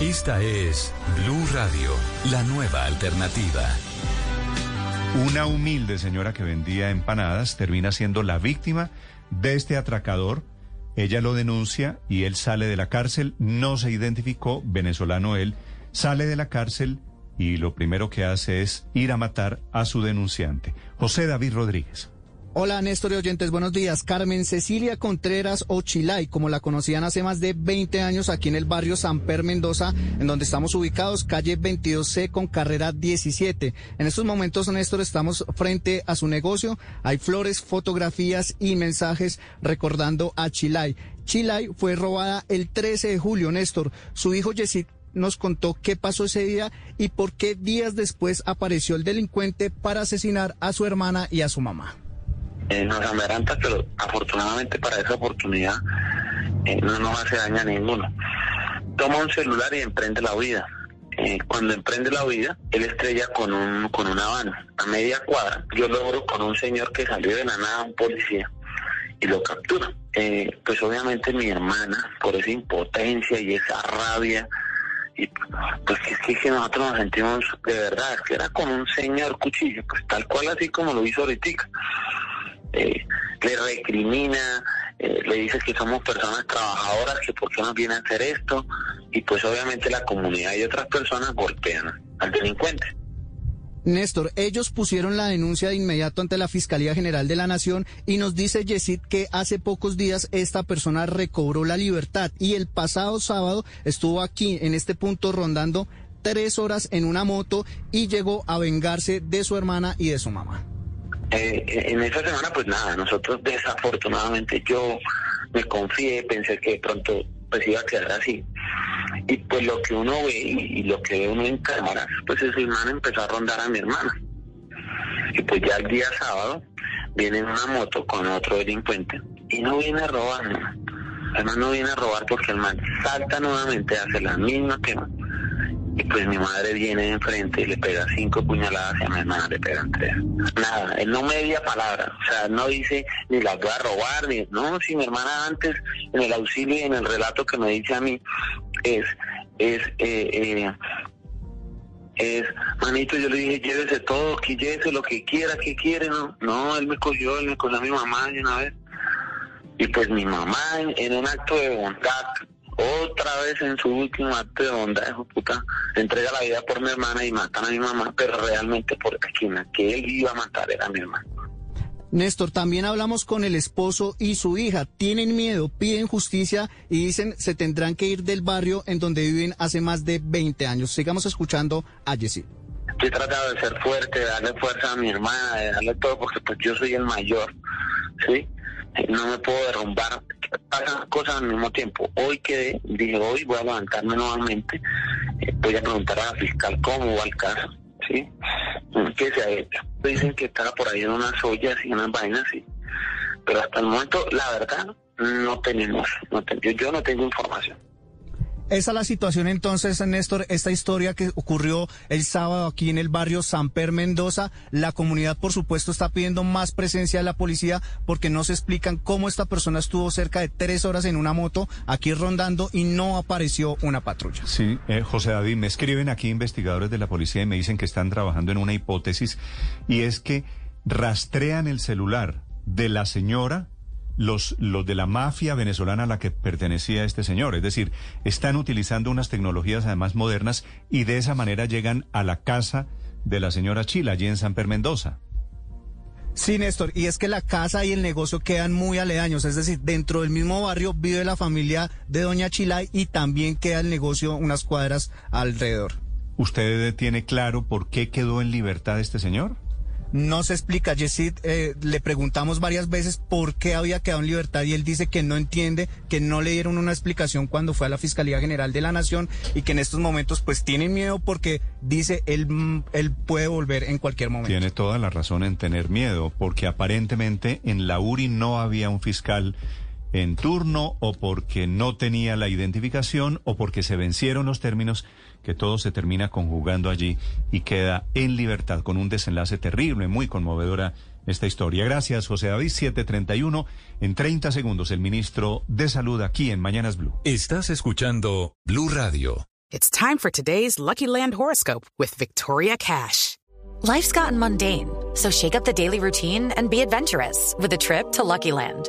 Esta es Blue Radio, la nueva alternativa. Una humilde señora que vendía empanadas termina siendo la víctima de este atracador. Ella lo denuncia y él sale de la cárcel. No se identificó, venezolano él, sale de la cárcel y lo primero que hace es ir a matar a su denunciante, José David Rodríguez. Hola Néstor y oyentes, buenos días. Carmen Cecilia Contreras Ochilay, como la conocían hace más de 20 años aquí en el barrio San Per Mendoza, en donde estamos ubicados, calle 22C con carrera 17. En estos momentos, Néstor, estamos frente a su negocio. Hay flores, fotografías y mensajes recordando a Chilay. Chilay fue robada el 13 de julio, Néstor. Su hijo Yesid nos contó qué pasó ese día y por qué días después apareció el delincuente para asesinar a su hermana y a su mamá eh, nos amaranta, pero afortunadamente para esa oportunidad eh, no nos hace daño a ninguno. Toma un celular y emprende la huida. Eh, cuando emprende la huida, él estrella con un con una van a media cuadra. Yo logro con un señor que salió de la nada, un policía, y lo captura. Eh, pues obviamente mi hermana, por esa impotencia y esa rabia, y pues es que, que nosotros nos sentimos de verdad, que era con un señor cuchillo, pues tal cual así como lo hizo ahorita eh, le recrimina, eh, le dice que somos personas trabajadoras, que por qué nos viene a hacer esto, y pues obviamente la comunidad y otras personas golpean al delincuente. Néstor, ellos pusieron la denuncia de inmediato ante la Fiscalía General de la Nación y nos dice Yesid que hace pocos días esta persona recobró la libertad y el pasado sábado estuvo aquí en este punto rondando tres horas en una moto y llegó a vengarse de su hermana y de su mamá. Eh, en esa semana, pues nada, nosotros desafortunadamente yo me confié, pensé que de pronto pues iba a quedar así. Y pues lo que uno ve y, lo que ve uno en cámaras, pues es mi hermana empezó a rondar a mi hermana. Y pues ya el día sábado viene en una moto con otro delincuente y no viene a robar, Además no viene a robar porque el man salta nuevamente, hace la misma que y pues mi madre viene enfrente y le pega cinco puñaladas y a mi hermana le pegan tres. Nada, él no media palabra, o sea, no dice ni las voy a robar, ni, no, si mi hermana antes, en el auxilio y en el relato que me dice a mí, es, es, eh, eh, es, manito, yo le dije, llévese todo, que llévese lo que quiera, que quiere, no, no, él me cogió, él me cogió a mi mamá de una vez. Y pues mi mamá, en un acto de bondad, otra vez en su último acto de bondad, hijo puta, entrega la vida por mi hermana y matan a mi mamá, pero realmente por esquina, que él iba a matar era mi hermana. Néstor, también hablamos con el esposo y su hija. Tienen miedo, piden justicia y dicen se tendrán que ir del barrio en donde viven hace más de 20 años. Sigamos escuchando a Jessy. Estoy tratando de ser fuerte, de darle fuerza a mi hermana, de darle todo, porque pues yo soy el mayor, ¿sí? no me puedo derrumbar, pasan cosas al mismo tiempo. Hoy quedé, dije, hoy voy a levantarme nuevamente, eh, voy a preguntar a la fiscal cómo va el caso, ¿sí? ¿Qué se ha hecho? Dicen que estaba por ahí en unas ollas y unas vainas, sí. Pero hasta el momento, la verdad, no tenemos, no yo no tengo información. Esa es la situación entonces, Néstor, esta historia que ocurrió el sábado aquí en el barrio San Per Mendoza. La comunidad, por supuesto, está pidiendo más presencia de la policía porque no se explican cómo esta persona estuvo cerca de tres horas en una moto aquí rondando y no apareció una patrulla. Sí, eh, José David, me escriben aquí investigadores de la policía y me dicen que están trabajando en una hipótesis y es que rastrean el celular de la señora los, los de la mafia venezolana a la que pertenecía este señor. Es decir, están utilizando unas tecnologías además modernas y de esa manera llegan a la casa de la señora Chila, allí en San Per Mendoza. Sí, Néstor, y es que la casa y el negocio quedan muy aledaños, es decir, dentro del mismo barrio vive la familia de Doña Chilay y también queda el negocio unas cuadras alrededor. ¿Usted tiene claro por qué quedó en libertad este señor? No se explica. Yesid, eh, le preguntamos varias veces por qué había quedado en libertad y él dice que no entiende, que no le dieron una explicación cuando fue a la Fiscalía General de la Nación y que en estos momentos pues tienen miedo porque dice él, mm, él puede volver en cualquier momento. Tiene toda la razón en tener miedo porque aparentemente en la URI no había un fiscal en turno o porque no tenía la identificación o porque se vencieron los términos que todo se termina conjugando allí y queda en libertad con un desenlace terrible, muy conmovedora esta historia. Gracias, José David. 731. En 30 segundos, el ministro de Salud aquí en Mañanas Blue. Estás escuchando Blue Radio. It's time for today's Lucky Land horoscope with Victoria Cash. Life's gotten mundane, so shake up the daily routine and be adventurous with a trip to Lucky Land.